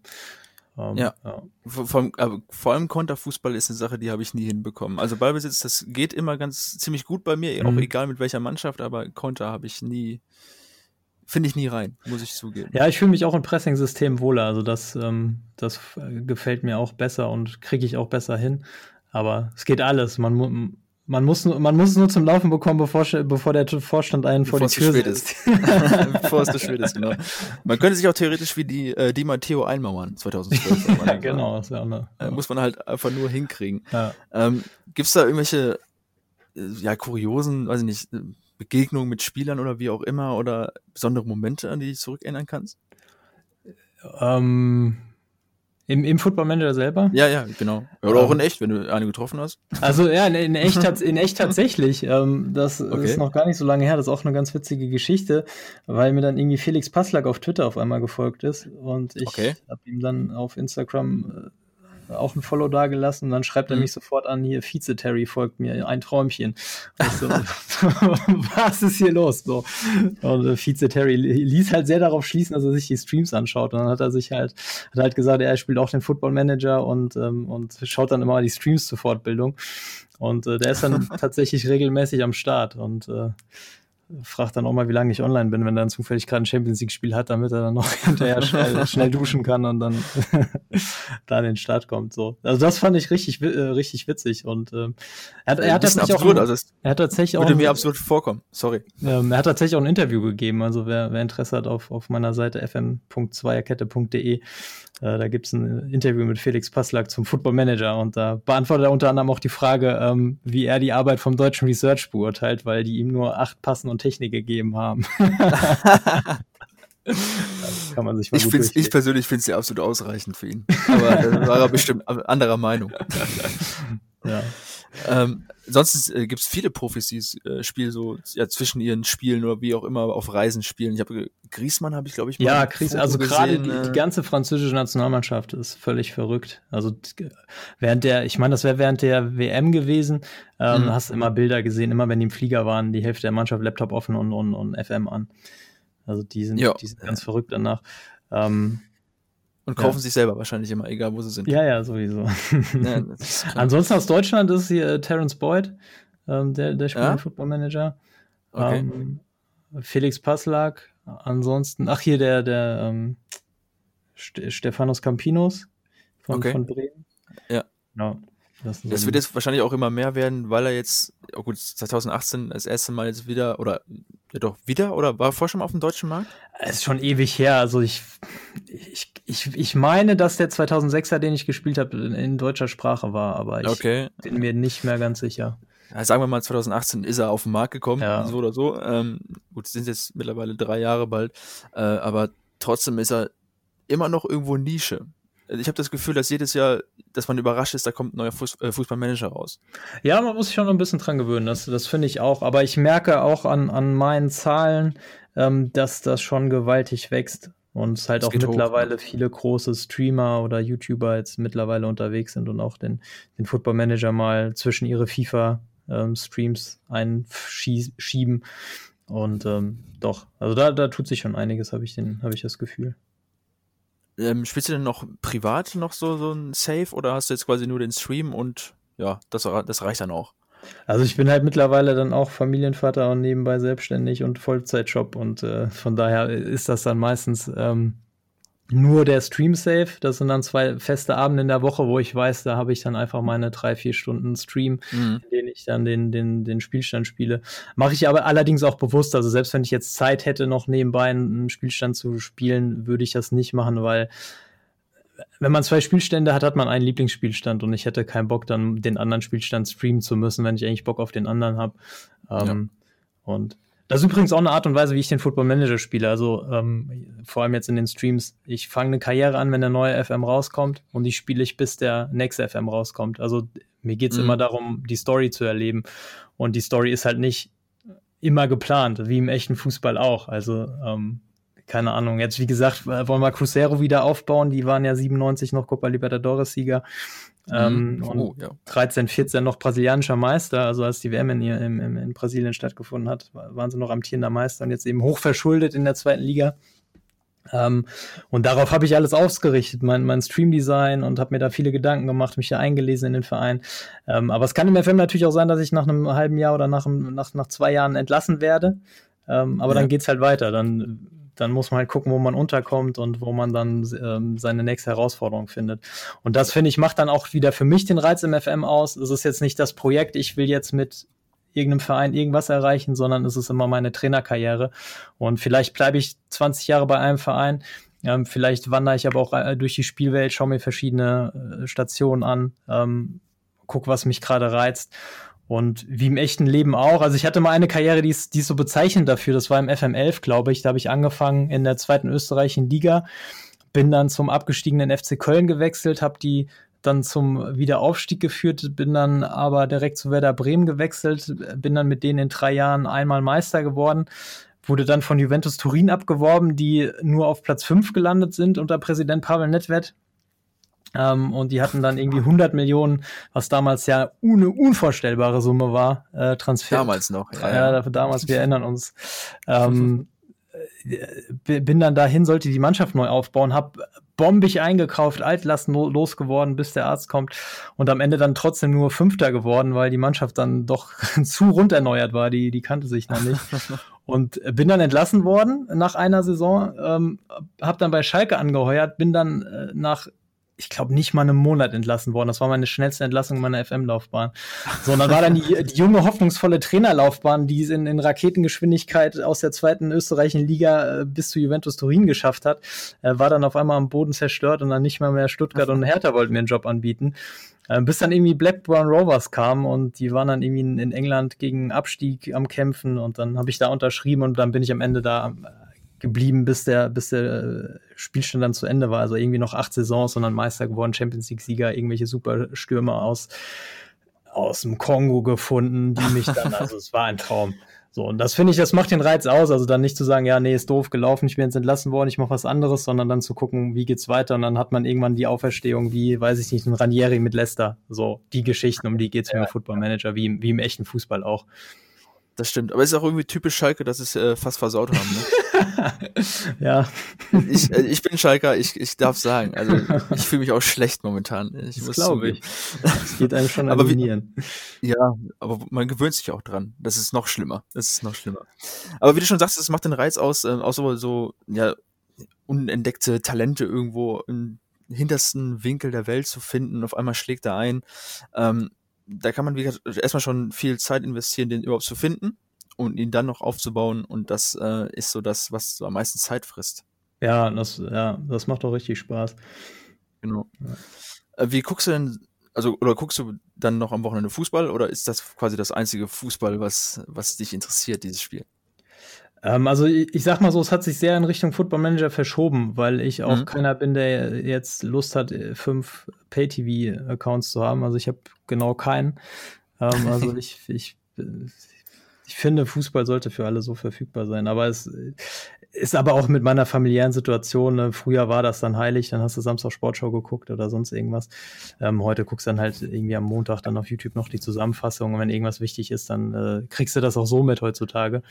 Ähm, ja. ja. Vor, allem, vor allem Konterfußball ist eine Sache, die habe ich nie hinbekommen. Also Ballbesitz, das geht immer ganz ziemlich gut bei mir, mhm. auch egal mit welcher Mannschaft, aber Konter habe ich nie finde ich nie rein, muss ich zugeben. Ja, ich fühle mich auch im Pressing-System wohler. Also das, ähm, das gefällt mir auch besser und kriege ich auch besser hin. Aber es geht alles. Man, man muss, man muss es nur zum Laufen bekommen, bevor, bevor der Vorstand einen bevor vor die Tür setzt. <laughs> bevor es zu <laughs> spät ist, genau. Man könnte sich auch theoretisch wie die, äh, die Matteo einmauern, 2012. ja, <laughs> genau. Das ja eine, äh, muss man halt einfach nur hinkriegen. Ja. Ähm, Gibt es da irgendwelche äh, ja, kuriosen, weiß ich nicht, äh, Begegnungen mit Spielern oder wie auch immer oder besondere Momente, an die du dich zurückerinnern kannst? Ähm, im, Im Football Manager selber? Ja, ja, genau. Oder auch in echt, wenn du eine getroffen hast. Also ja, in, in echt, <laughs> in echt tatsächlich. Ähm, das okay. ist noch gar nicht so lange her. Das ist auch eine ganz witzige Geschichte, weil mir dann irgendwie Felix Passlack auf Twitter auf einmal gefolgt ist und ich okay. habe ihm dann auf Instagram äh, auch ein Follow da gelassen und dann schreibt er mhm. mich sofort an, hier, Vize Terry folgt mir, ein Träumchen. <laughs> So, <laughs> was ist hier los? So. Und äh, Vize Terry ließ halt sehr darauf schließen, dass er sich die Streams anschaut. Und dann hat er sich halt, hat halt gesagt, er spielt auch den Football Manager und, ähm, und schaut dann immer die Streams zur Fortbildung. Und äh, der ist dann <laughs> tatsächlich regelmäßig am Start und äh, fragt dann auch mal, wie lange ich online bin, wenn er dann zufällig gerade ein Champions League-Spiel hat, damit er dann noch <laughs> hinterher schnell, schnell duschen kann und dann <laughs> da in den Start kommt. So. Also das fand ich richtig, äh, richtig witzig. Und äh, er, hat, er hat tatsächlich absurd, auch, also er hat tatsächlich würde auch mir absurd vorkommen. Sorry. Ähm, er hat tatsächlich auch ein Interview gegeben. Also wer, wer Interesse hat auf, auf meiner Seite fm.zweierkette.de da gibt es ein Interview mit Felix Passlack zum Football Manager und da beantwortet er unter anderem auch die Frage, ähm, wie er die Arbeit vom deutschen Research beurteilt, weil die ihm nur acht Passen und Technik gegeben haben. <laughs> kann man sich mal ich, ich persönlich finde es ja absolut ausreichend für ihn. Aber da war er <laughs> bestimmt anderer Meinung. ja. Ähm, sonst äh, gibt es viele Profis, die äh, Spiel so ja, zwischen ihren Spielen oder wie auch immer auf Reisen spielen. Ich habe Griesmann habe ich glaube ich mal ja Gries, also gerade die, die, äh, ganze französische Nationalmannschaft ist völlig verrückt. Also während der, ich meine, das wäre während der WM gewesen, ähm, mhm. hast immer Bilder gesehen, immer wenn die im Flieger waren, die Hälfte der Mannschaft Laptop offen und, und, und FM an. Also die sind, die sind ganz verrückt danach. Ähm, und kaufen ja. sich selber wahrscheinlich immer, egal wo sie sind. Ja, ja, sowieso. Ja, <laughs> Ansonsten aus Deutschland ist hier äh, Terence Boyd, ähm, der, der spielt ja? Football Manager. Okay. Ähm, Felix Passlack. Ansonsten, ach hier der, der ähm, St Stefanos Campinos von, okay. von Bremen. Ja. ja. Das, das wird jetzt wahrscheinlich auch immer mehr werden, weil er jetzt, oh gut, 2018 das erste Mal jetzt wieder, oder ja doch, wieder, oder war er vorher schon mal auf dem deutschen Markt? Es ist schon ewig her, also ich, ich, ich, ich meine, dass der 2006er, den ich gespielt habe, in, in deutscher Sprache war, aber ich okay. bin mir nicht mehr ganz sicher. Ja, sagen wir mal, 2018 ist er auf den Markt gekommen, ja. so oder so. Ähm, gut, sind jetzt mittlerweile drei Jahre bald, äh, aber trotzdem ist er immer noch irgendwo Nische ich habe das Gefühl, dass jedes Jahr, dass man überrascht ist, da kommt ein neuer Fuß, äh, Fußballmanager raus. Ja, man muss sich schon ein bisschen dran gewöhnen, das, das finde ich auch. Aber ich merke auch an, an meinen Zahlen, ähm, dass das schon gewaltig wächst. Und es halt das auch mittlerweile hoch, viele große Streamer oder YouTuber jetzt mittlerweile unterwegs sind und auch den, den Football Manager mal zwischen ihre FIFA-Streams ähm, einschieben. Und ähm, doch, also da, da tut sich schon einiges, habe ich, hab ich das Gefühl. Ähm, spielst du denn noch privat noch so, so ein Safe oder hast du jetzt quasi nur den Stream und ja, das, das reicht dann auch? Also ich bin halt mittlerweile dann auch Familienvater und nebenbei selbstständig und Vollzeitjob und äh, von daher ist das dann meistens ähm, nur der Stream Safe. Das sind dann zwei feste Abende in der Woche, wo ich weiß, da habe ich dann einfach meine drei, vier Stunden Stream, mhm. in denen ich dann den, den, den Spielstand spiele. Mache ich aber allerdings auch bewusst. Also selbst wenn ich jetzt Zeit hätte, noch nebenbei einen Spielstand zu spielen, würde ich das nicht machen, weil wenn man zwei Spielstände hat, hat man einen Lieblingsspielstand und ich hätte keinen Bock, dann den anderen Spielstand streamen zu müssen, wenn ich eigentlich Bock auf den anderen habe. Ähm, ja. Und das ist übrigens auch eine Art und Weise, wie ich den Football Manager spiele. Also ähm, vor allem jetzt in den Streams. Ich fange eine Karriere an, wenn der neue FM rauskommt und die spiele ich, bis der nächste FM rauskommt. Also mir geht es mhm. immer darum, die Story zu erleben. Und die Story ist halt nicht immer geplant, wie im echten Fußball auch. Also ähm, keine Ahnung. Jetzt, wie gesagt, wollen wir Cruzeiro wieder aufbauen. Die waren ja 97 noch Copa Libertadores-Sieger. Ähm, mhm. oh, ja. 13, 14 noch brasilianischer Meister, also als die WM in, in, in, Brasilien stattgefunden hat, waren sie noch amtierender Meister und jetzt eben hochverschuldet in der zweiten Liga. Ähm, und darauf habe ich alles ausgerichtet, mein, mein Stream-Design und habe mir da viele Gedanken gemacht, mich da eingelesen in den Verein. Ähm, aber es kann im FM natürlich auch sein, dass ich nach einem halben Jahr oder nach, nach, nach zwei Jahren entlassen werde. Ähm, aber ja. dann geht's halt weiter. Dann dann muss man halt gucken, wo man unterkommt und wo man dann ähm, seine nächste Herausforderung findet. Und das, finde ich, macht dann auch wieder für mich den Reiz im FM aus. Es ist jetzt nicht das Projekt, ich will jetzt mit irgendeinem Verein irgendwas erreichen, sondern es ist immer meine Trainerkarriere. Und vielleicht bleibe ich 20 Jahre bei einem Verein. Ähm, vielleicht wandere ich aber auch äh, durch die Spielwelt, schaue mir verschiedene äh, Stationen an, ähm, guck, was mich gerade reizt. Und wie im echten Leben auch. Also ich hatte mal eine Karriere, die ist, die ist so bezeichnend dafür. Das war im FM11, glaube ich. Da habe ich angefangen in der zweiten österreichischen Liga. Bin dann zum abgestiegenen FC Köln gewechselt, habe die dann zum Wiederaufstieg geführt, bin dann aber direkt zu Werder Bremen gewechselt, bin dann mit denen in drei Jahren einmal Meister geworden, wurde dann von Juventus Turin abgeworben, die nur auf Platz fünf gelandet sind unter Präsident Pavel Nedved. Ähm, und die hatten dann irgendwie 100 Millionen, was damals ja eine unvorstellbare Summe war, äh, Transfer. Damals noch. Ja, ja. ja damals, wir erinnern uns. Ähm, bin dann dahin, sollte die Mannschaft neu aufbauen, hab bombig eingekauft, Altlasten losgeworden, bis der Arzt kommt und am Ende dann trotzdem nur Fünfter geworden, weil die Mannschaft dann doch <laughs> zu rund erneuert war, die, die kannte sich noch nicht. <laughs> und bin dann entlassen worden nach einer Saison, ähm, hab dann bei Schalke angeheuert, bin dann äh, nach ich glaube, nicht mal einen Monat entlassen worden. Das war meine schnellste Entlassung meiner FM-Laufbahn. So, und dann war dann die, die junge, hoffnungsvolle Trainerlaufbahn, die es in, in Raketengeschwindigkeit aus der zweiten österreichischen Liga äh, bis zu Juventus Turin geschafft hat, äh, war dann auf einmal am Boden zerstört und dann nicht mal mehr Stuttgart und Hertha wollten mir einen Job anbieten. Äh, bis dann irgendwie Blackburn Rovers kam und die waren dann irgendwie in, in England gegen Abstieg am Kämpfen und dann habe ich da unterschrieben und dann bin ich am Ende da geblieben, bis der, bis der äh, Spielstand dann zu Ende war. Also irgendwie noch acht Saisons und dann Meister geworden, Champions League-Sieger, irgendwelche Superstürmer aus, aus dem Kongo gefunden, die mich dann, <laughs> also es war ein Traum. So, und das finde ich, das macht den Reiz aus. Also dann nicht zu sagen, ja, nee, ist doof gelaufen, ich bin jetzt entlassen worden, ich mache was anderes, sondern dann zu gucken, wie geht's weiter. Und dann hat man irgendwann die Auferstehung, wie, weiß ich nicht, ein Ranieri mit Leicester. So, die Geschichten, um die geht's ja. mir Football Manager, wie, wie im echten Fußball auch. Das stimmt. Aber es ist auch irgendwie typisch Schalke, dass es äh, fast versaut haben. Ne? <laughs> ja. Ich, äh, ich bin Schalker, ich, ich darf sagen. Also ich fühle mich auch schlecht momentan. Ich das glaube ich. Es geht einem schon <laughs> aber wie, Ja, aber man gewöhnt sich auch dran. Das ist noch schlimmer. Das ist noch schlimmer. Aber wie du schon sagst, es macht den Reiz aus, äh, auch so, so ja, unentdeckte Talente irgendwo im hintersten Winkel der Welt zu finden. Auf einmal schlägt er ein. Ähm, da kann man wie gesagt, erstmal schon viel Zeit investieren, den überhaupt zu finden und ihn dann noch aufzubauen. Und das äh, ist so das, was so am meisten Zeit frisst. Ja, das, ja, das macht doch richtig Spaß. Genau. Ja. Äh, wie guckst du denn, also, oder guckst du dann noch am Wochenende Fußball oder ist das quasi das einzige Fußball, was, was dich interessiert, dieses Spiel? Ähm, also ich, ich, sag mal so, es hat sich sehr in Richtung Football Manager verschoben, weil ich auch mhm. keiner bin, der jetzt Lust hat, fünf Pay-TV-Accounts zu haben. Also ich habe genau keinen. Ähm, also <laughs> ich, ich, ich finde, Fußball sollte für alle so verfügbar sein. Aber es ist aber auch mit meiner familiären Situation. Ne? Früher war das dann heilig, dann hast du Samstag Sportschau geguckt oder sonst irgendwas. Ähm, heute guckst du dann halt irgendwie am Montag dann auf YouTube noch die Zusammenfassung. Und wenn irgendwas wichtig ist, dann äh, kriegst du das auch so mit heutzutage.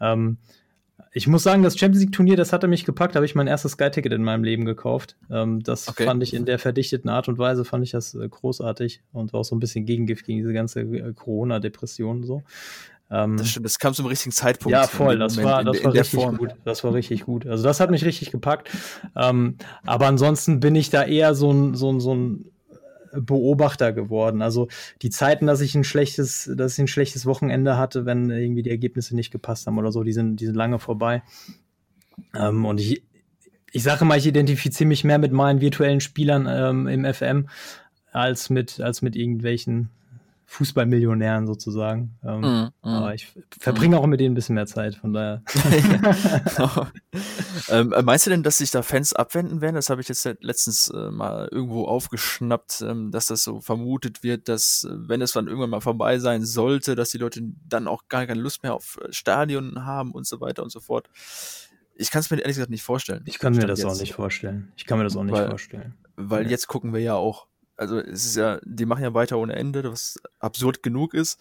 Ähm, ich muss sagen, das Champions League Turnier, das hatte mich gepackt. Da habe ich mein erstes Sky-Ticket in meinem Leben gekauft. Ähm, das okay. fand ich in der verdichteten Art und Weise fand ich das äh, großartig und war auch so ein bisschen Gegengift gegen diese ganze äh, Corona-Depression so. Ähm, das stimmt, das kam zum richtigen Zeitpunkt. Ja, voll. Das Moment, war, das in, war in richtig Form. gut. Das war richtig gut. Also das hat mich richtig gepackt. Ähm, aber ansonsten bin ich da eher so ein, so ein, so ein Beobachter geworden. Also die Zeiten, dass ich ein schlechtes, dass ich ein schlechtes Wochenende hatte, wenn irgendwie die Ergebnisse nicht gepasst haben oder so, die sind, die sind lange vorbei. Ähm, und ich, ich sage mal, ich identifiziere mich mehr mit meinen virtuellen Spielern ähm, im FM als mit, als mit irgendwelchen Fußballmillionären sozusagen. Ähm, mm, mm, aber ich verbringe mm. auch mit denen ein bisschen mehr Zeit, von daher. <laughs> <laughs> ähm, äh, meinst du denn, dass sich da Fans abwenden werden? Das habe ich jetzt letztens äh, mal irgendwo aufgeschnappt, ähm, dass das so vermutet wird, dass äh, wenn es dann irgendwann mal vorbei sein sollte, dass die Leute dann auch gar keine Lust mehr auf äh, Stadion haben und so weiter und so fort. Ich kann es mir ehrlich gesagt nicht vorstellen. Ich kann mir das jetzt. auch nicht vorstellen. Ich kann mir das auch nicht weil, vorstellen. Weil ja. jetzt gucken wir ja auch also es ist ja, die machen ja weiter ohne Ende, was absurd genug ist.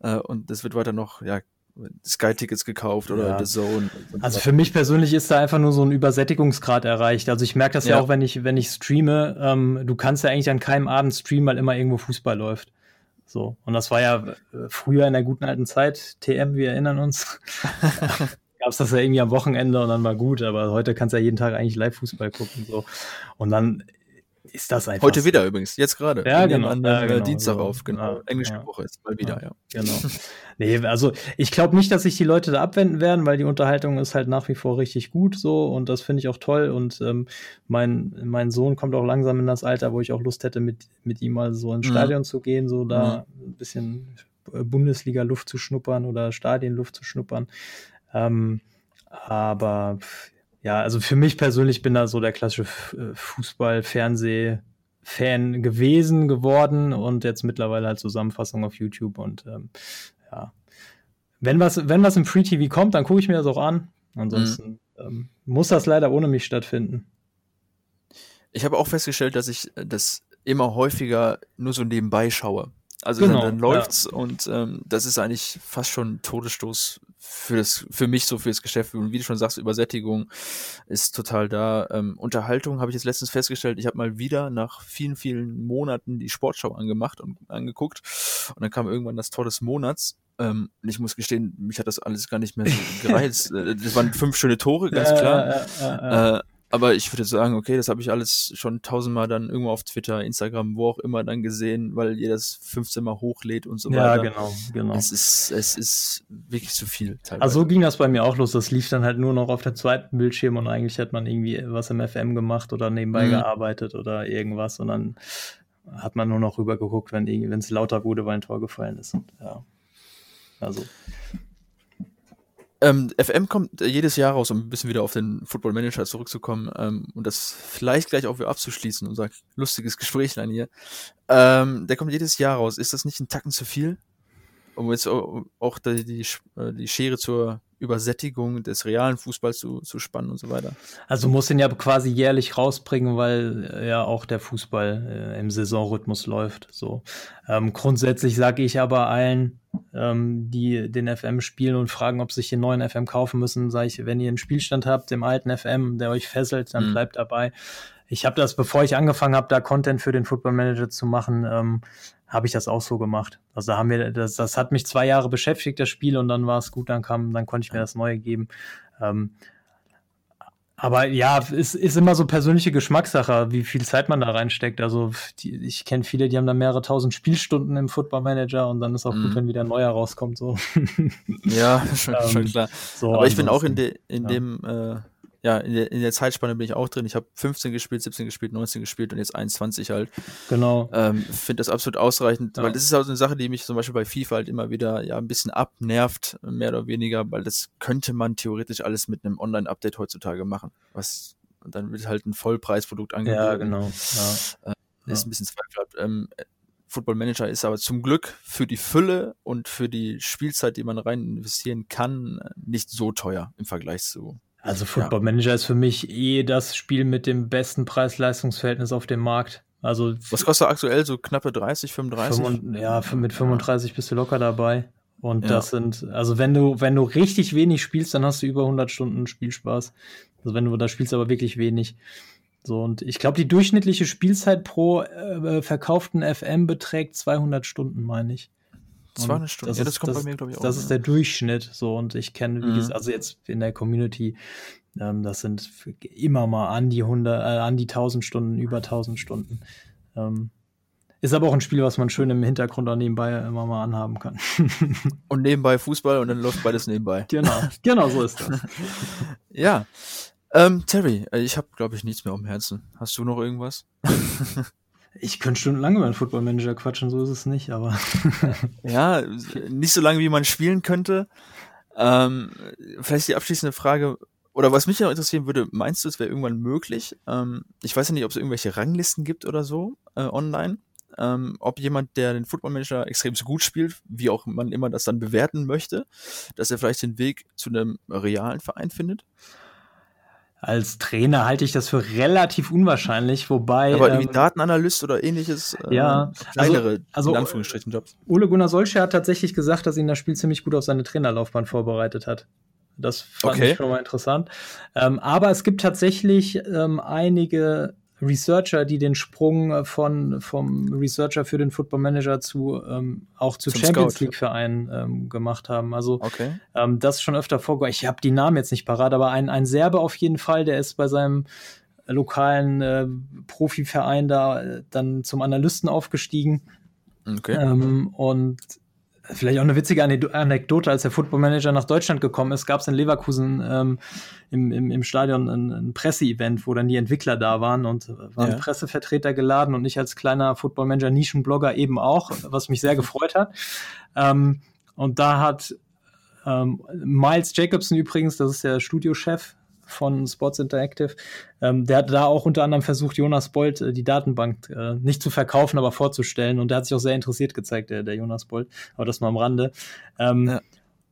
Äh, und es wird weiter noch, ja, Sky-Tickets gekauft oder ja. The Zone. Also für mich persönlich ist da einfach nur so ein Übersättigungsgrad erreicht. Also ich merke das ja. ja, auch, wenn ich, wenn ich streame. Ähm, du kannst ja eigentlich an keinem Abend streamen, weil immer irgendwo Fußball läuft. So. Und das war ja äh, früher in der guten alten Zeit, TM, wir erinnern uns. <laughs> gab gab es das ja irgendwie am Wochenende und dann war gut, aber heute kannst du ja jeden Tag eigentlich Live-Fußball gucken. So. Und dann ist das einfach. Heute wieder übrigens, jetzt gerade. Ja, genau. Ja, genau. Dienstag so. auf, genau. Ja, Englische ja. Woche ist mal wieder, ja. Genau. <laughs> nee, also ich glaube nicht, dass sich die Leute da abwenden werden, weil die Unterhaltung ist halt nach wie vor richtig gut so und das finde ich auch toll. Und ähm, mein, mein Sohn kommt auch langsam in das Alter, wo ich auch Lust hätte, mit, mit ihm mal so ins Mhm. Stadion zu gehen, so da ein bisschen äh, Bundesliga-Luft zu schnuppern oder Stadienluft zu schnuppern. Ähm, aber ja, also für mich persönlich bin da so der klassische äh, Fußball-Fernseh-Fan gewesen, geworden und jetzt mittlerweile halt Zusammenfassung auf YouTube und ähm, ja. Wenn was, wenn was im Free TV kommt, dann gucke ich mir das auch an. Ansonsten ähm, muss das leider ohne mich stattfinden. Ich habe auch festgestellt, dass ich äh, das immer häufiger nur so nebenbei schaue. Also Genau, dann, dann läuft's und ähm, das ist eigentlich fast schon ein Todesstoß für das, für mich so fürs Geschäft. Und wie du schon sagst, Übersättigung ist total da. Ähm, Unterhaltung habe ich jetzt letztens festgestellt. Ich habe mal wieder nach vielen, vielen Monaten die Sportschau angemacht und angeguckt. Und dann kam irgendwann das Tor des Monats. Ähm, und ich muss gestehen, mich hat das alles gar nicht mehr so <laughs> gereizt. Äh, das waren fünf schöne Tore, ganz klar. Äh, äh, äh, Äh, aber ich würde sagen, okay, das habe ich alles schon tausendmal dann irgendwo auf Twitter, Instagram, wo auch immer dann gesehen, weil ihr das 15 Mal hochlädt und so ja, weiter. genau, genau. Es ist, es ist wirklich zu viel teilweise. Also so ging das bei mir auch los. Das lief dann halt nur noch auf dem zweiten Bildschirm und eigentlich hat man irgendwie was im FM gemacht oder nebenbei Mhm. gearbeitet oder irgendwas und dann hat man nur noch rüber geguckt, wenn irgendwie- wenn es lauter wurde, weil ein Tor gefallen ist. Und, ja. Also Ähm, FM kommt äh, jedes Jahr raus, um ein bisschen wieder auf den Football Manager zurückzukommen ähm, und das vielleicht gleich auch wieder abzuschließen, unser lustiges Gespräch dann hier. Ähm, der kommt jedes Jahr raus. Ist das nicht ein Tacken zu viel? Um jetzt au- auch die, die, äh, die Schere zur Übersättigung des realen Fußballs zu, zu spannen und so weiter. Also muss ihn ja quasi jährlich rausbringen, weil äh, ja auch der Fußball äh, im Saisonrhythmus läuft. So ähm, grundsätzlich sage ich aber allen, ähm, die den FM spielen und fragen, ob sie sich den neuen FM kaufen müssen, sage ich, wenn ihr einen Spielstand habt, im alten FM, der euch fesselt, dann Mhm. bleibt dabei. Ich habe das, bevor ich angefangen habe, da Content für den Football Manager zu machen, ähm, habe ich das auch so gemacht. Also da haben wir, das, das hat mich zwei Jahre beschäftigt, das Spiel, und dann war es gut, dann kam, dann konnte ich mir das Neue geben. Ähm, aber ja, es ist immer so persönliche Geschmackssache, wie viel Zeit man da reinsteckt. Also die, ich kenne viele, die haben da mehrere tausend Spielstunden im Football Manager und dann ist auch Mhm. gut, wenn wieder ein neuer rauskommt. So. Ja, <laughs> <laughs> schon, Ähm, schon klar. so Aber ich bin auch in, de, in ja. dem, äh, ja, in der, in der Zeitspanne bin ich auch drin. Ich habe 15 gespielt, 17 gespielt, 19 gespielt und jetzt 21 halt. Genau. Ähm, Finde das absolut ausreichend, Ja. weil das ist auch so eine Sache, die mich zum Beispiel bei FIFA halt immer wieder ja ein bisschen abnervt, mehr oder weniger, weil das könnte man theoretisch alles mit einem Online-Update heutzutage machen. Was und dann wird halt ein Vollpreisprodukt angeboten. Ja, genau. Ja. Ist Ja. ein bisschen zweifelhaft. Ähm, Football Manager ist aber zum Glück für die Fülle und für die Spielzeit, die man rein investieren kann, äh, nicht so teuer im Vergleich zu. Also Football Manager ist für mich eh das Spiel mit dem besten Preis-Leistungs-Verhältnis auf dem Markt. Also Was kostet aktuell so knappe 30, 35? 35, ja, mit 35 bist du locker dabei. Und Ja. das sind, also wenn du, wenn du richtig wenig spielst, dann hast du über 100 Stunden Spielspaß. Also wenn du da spielst, aber wirklich wenig. So, und ich glaube, die durchschnittliche Spielzeit pro äh, verkauften FM beträgt 200 Stunden, meine ich. Und 200 Stunden. Ja, das kommt bei mir, glaube ich, auch, Das ist der Durchschnitt. So, und ich kenne, wie Mhm. gesagt, also jetzt in der Community, ähm, das sind immer mal an die 100, äh, an die 1000 Stunden, über 1000 Stunden. Ähm, ist aber auch ein Spiel, was man schön im Hintergrund auch nebenbei immer mal anhaben kann. <laughs> Und nebenbei Fußball und dann läuft beides nebenbei. genau, genau so ist das. <laughs> Ja. Ähm, Terry, äh, ich habe, glaube ich, nichts mehr auf dem Herzen. Hast du noch irgendwas? <laughs> Ich könnte stundenlang über einen Football Manager quatschen, so ist es nicht, aber <laughs> Ja, nicht so lange, wie man spielen könnte. Ähm, vielleicht die abschließende Frage, oder was mich noch interessieren würde, meinst du, es wäre irgendwann möglich? Ähm, ich weiß ja nicht, ob es irgendwelche Ranglisten gibt oder so äh, online. Ähm, ob jemand, der den Football Manager extrem gut spielt, wie auch man immer das dann bewerten möchte, dass er vielleicht den Weg zu einem realen Verein findet. Als Trainer halte ich das für relativ unwahrscheinlich, wobei Aber irgendwie ähm, Datenanalyst oder ähnliches, äh, Ja, kleinere, also- also- in Anführungsstrichen, Jobs. Ole Gunnar Solskjaer hat tatsächlich gesagt, dass ihn das Spiel ziemlich gut auf seine Trainerlaufbahn vorbereitet hat. Das fand Okay. ich schon mal interessant. Ähm, aber es gibt tatsächlich ähm, einige Researcher, die den Sprung von vom Researcher für den Football Manager zu ähm, auch zu Zum Champions Scout. League Vereinen ähm, gemacht haben. Also okay. ähm, das ist schon öfter vorgekommen. Ich habe die Namen jetzt nicht parat, aber ein, ein Serbe auf jeden Fall, der ist bei seinem lokalen äh, Profiverein da äh, dann zum Analysten aufgestiegen. Okay. Ähm, und vielleicht auch eine witzige Anekdote, als der Football Manager nach Deutschland gekommen ist, gab es in Leverkusen ähm, im, im, im Stadion ein, ein Presseevent, wo dann die Entwickler da waren und waren ja. Pressevertreter geladen und ich als kleiner Football Manager Nischenblogger eben auch, was mich sehr gefreut hat. Ähm, und da hat ähm, Miles Jacobson übrigens, das ist der Studiochef von Sports Interactive. Ähm, der hat da auch unter anderem versucht, Jonas Bolt äh, die Datenbank äh, nicht zu verkaufen, aber vorzustellen. Und der hat sich auch sehr interessiert gezeigt, der, der Jonas Bolt. Aber das mal am Rande. Ähm, ja.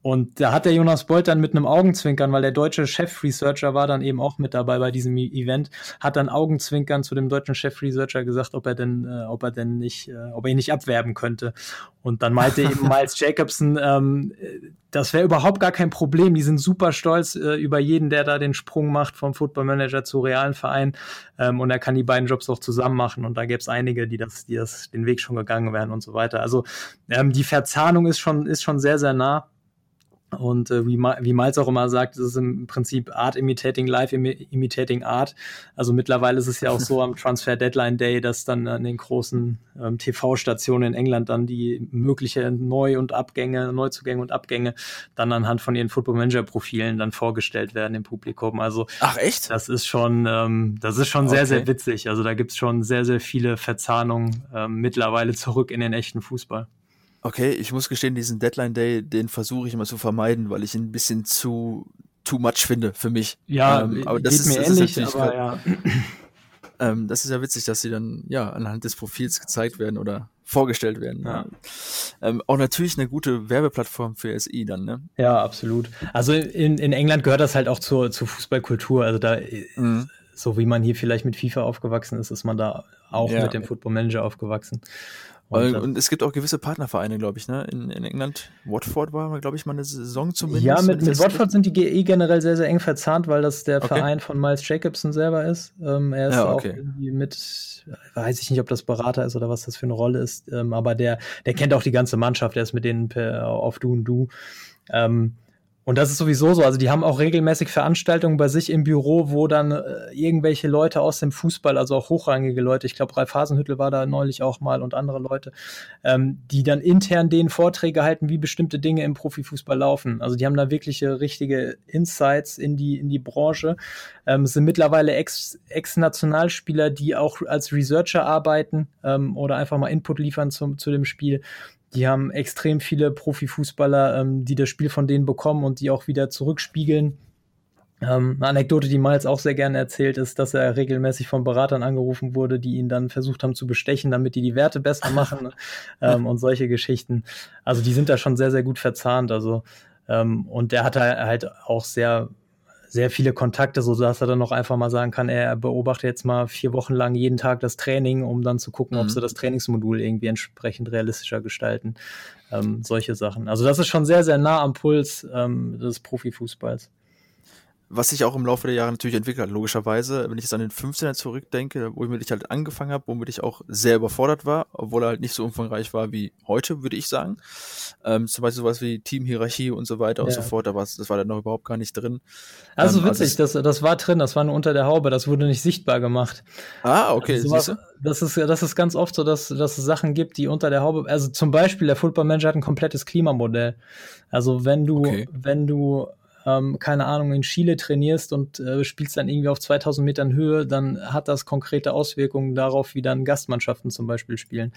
Und da hat der Jonas Bolt dann mit einem Augenzwinkern, weil der deutsche Chef-Researcher war dann eben auch mit dabei bei diesem e Event, hat dann Augenzwinkern zu dem deutschen Chef-Researcher gesagt, ob er denn, äh, ob er denn nicht, äh, ob er ihn nicht abwerben könnte. Und dann meinte eben <laughs> Miles Jacobson, ähm, das wäre überhaupt gar kein Problem. Die sind super stolz äh, über jeden, der da den Sprung macht vom Football Manager zu realen Verein. Ähm, und er kann die beiden Jobs auch zusammen machen. Und da gäbe es einige, die das, die das den Weg schon gegangen wären und so weiter. Also ähm, die Verzahnung ist schon, ist schon sehr, sehr nah. Und äh, wie, wie Miles auch immer sagt, es ist im Prinzip Art imitating Life imitating Art. Also mittlerweile ist es ja auch so am Transfer Deadline Day, dass dann an den großen ähm, TV-Stationen in England dann die mögliche Neu- und Abgänge, Neuzugänge und Abgänge dann anhand von ihren Football Manager Profilen dann vorgestellt werden im Publikum. Also Ach echt? Das ist schon, ähm, das ist schon okay. sehr, sehr witzig. Also da gibt's schon sehr, sehr viele Verzahnungen ähm, mittlerweile zurück in den echten Fußball. Okay, ich muss gestehen, diesen Deadline Day, den versuche ich immer zu vermeiden, weil ich ihn ein bisschen zu too much finde für mich. Ja, ähm, aber das ist mir das ähnlich, ist aber ja. <clears throat> Ähm, das ist ja witzig, dass sie dann ja anhand des Profils gezeigt werden oder vorgestellt werden. Ja. Ähm, auch natürlich eine gute Werbeplattform für SI dann, ne? Ja, absolut. Also in, in England gehört das halt auch zur, zur Fußballkultur. Also da, mhm. so wie man hier vielleicht mit FIFA aufgewachsen ist, ist man da auch ja. mit dem Football Manager aufgewachsen. Und, und, es gibt auch gewisse Partnervereine, glaube ich, ne? In, in England. Watford war, glaube ich, mal eine Saison zumindest. Ja, mit, mit Watford sind die GE generell sehr, sehr eng verzahnt, weil das der okay. Verein von Miles Jacobson selber ist. Ähm, er ist ja, okay. auch irgendwie mit, weiß ich nicht, ob das Berater ist oder was das für eine Rolle ist, ähm, aber der, der kennt auch die ganze Mannschaft, der ist mit denen per, auf Du und Du. Ähm, und das ist sowieso so. Also die haben auch regelmäßig Veranstaltungen bei sich im Büro, wo dann äh, irgendwelche Leute aus dem Fußball, also auch hochrangige Leute, ich glaube Ralf Hasenhüttel war da neulich auch mal und andere Leute, ähm, die dann intern denen Vorträge halten, wie bestimmte Dinge im Profifußball laufen. Also die haben da wirkliche richtige Insights in die in die Branche. Ähm, es sind mittlerweile Ex- Ex-Nationalspieler, die auch als Researcher arbeiten ähm, oder einfach mal Input liefern zum, zu dem Spiel. Die haben extrem viele Profifußballer, ähm, die das Spiel von denen bekommen und die auch wieder zurückspiegeln. Ähm, eine Anekdote, die Miles auch sehr gerne erzählt, ist, dass er regelmäßig von Beratern angerufen wurde, die ihn dann versucht haben zu bestechen, damit die die Werte besser machen <laughs> ähm, und solche Geschichten. Also die sind da schon sehr, sehr gut verzahnt. Also ähm, und der hat halt auch sehr sehr viele Kontakte, so dass er dann noch einfach mal sagen kann, er beobachtet jetzt mal vier Wochen lang jeden Tag das Training, um dann zu gucken, mhm. ob sie das Trainingsmodul irgendwie entsprechend realistischer gestalten. Ähm, solche Sachen. Also das ist schon sehr, sehr nah am Puls ähm, des Profifußballs was sich auch im Laufe der Jahre natürlich entwickelt hat, logischerweise. Wenn ich jetzt an den 15er zurückdenke, womit ich halt angefangen habe, womit ich auch sehr überfordert war, obwohl er halt nicht so umfangreich war wie heute, würde ich sagen. Ähm, zum Beispiel sowas wie Teamhierarchie und so weiter ja. und so fort, aber das war dann noch überhaupt gar nicht drin. Also ähm, witzig, also das, das war drin, das war nur unter der Haube, das wurde nicht sichtbar gemacht. Ah, okay, also sowas, das ist, das ist ganz oft so, dass, dass es Sachen gibt, die unter der Haube, also zum Beispiel der Football Manager hat ein komplettes Klimamodell. Also wenn du, okay. wenn du ähm, keine Ahnung, in Chile trainierst und äh, spielst dann irgendwie auf 2000 Metern Höhe, dann hat das konkrete Auswirkungen darauf, wie dann Gastmannschaften zum Beispiel spielen.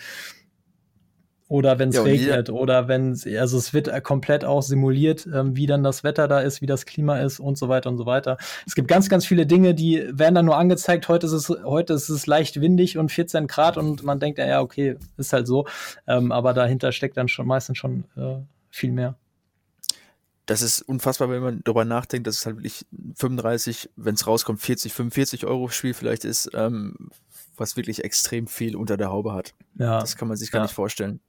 Oder wenn es ja, regnet oder wenn also es wird komplett auch simuliert, ähm, wie dann das Wetter da ist, wie das Klima ist und so weiter und so weiter. Es gibt ganz, ganz viele Dinge, die werden dann nur angezeigt. Heute ist es, heute ist es leicht windig und 14 Grad und man denkt, ja, okay, ist halt so. Ähm, aber dahinter steckt dann schon meistens schon äh, viel mehr das ist unfassbar, wenn man darüber nachdenkt, dass es halt wirklich 35, wenn es rauskommt, 40, 45 Euro Spiel vielleicht ist, ähm, was wirklich extrem viel unter der Haube hat. Ja. Das kann man sich gar ja. nicht vorstellen.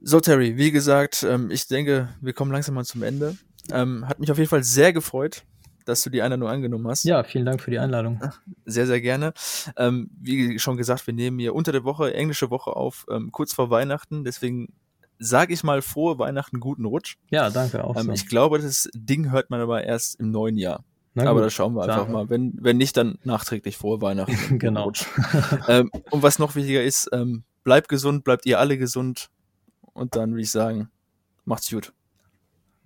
So, Terry, wie gesagt, ähm, ich denke, wir kommen langsam mal zum Ende. Ähm, hat mich auf jeden Fall sehr gefreut, dass du die Einladung angenommen hast. Ja, vielen Dank für die Einladung. Sehr, sehr gerne. Ähm, wie schon gesagt, wir nehmen hier unter der Woche, englische Woche auf, ähm, kurz vor Weihnachten. Deswegen sage ich mal frohe Weihnachten, guten Rutsch. Ja, danke auch. Ähm, so. Ich glaube, das Ding hört man aber erst im neuen Jahr. aber da schauen wir einfach mal. Wenn, wenn nicht, dann nachträglich frohe Weihnachten. <laughs> genau. ähm, und was noch wichtiger ist, ähm, bleibt gesund, bleibt ihr alle gesund. Und dann würde ich sagen, macht's gut.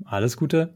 Alles Gute.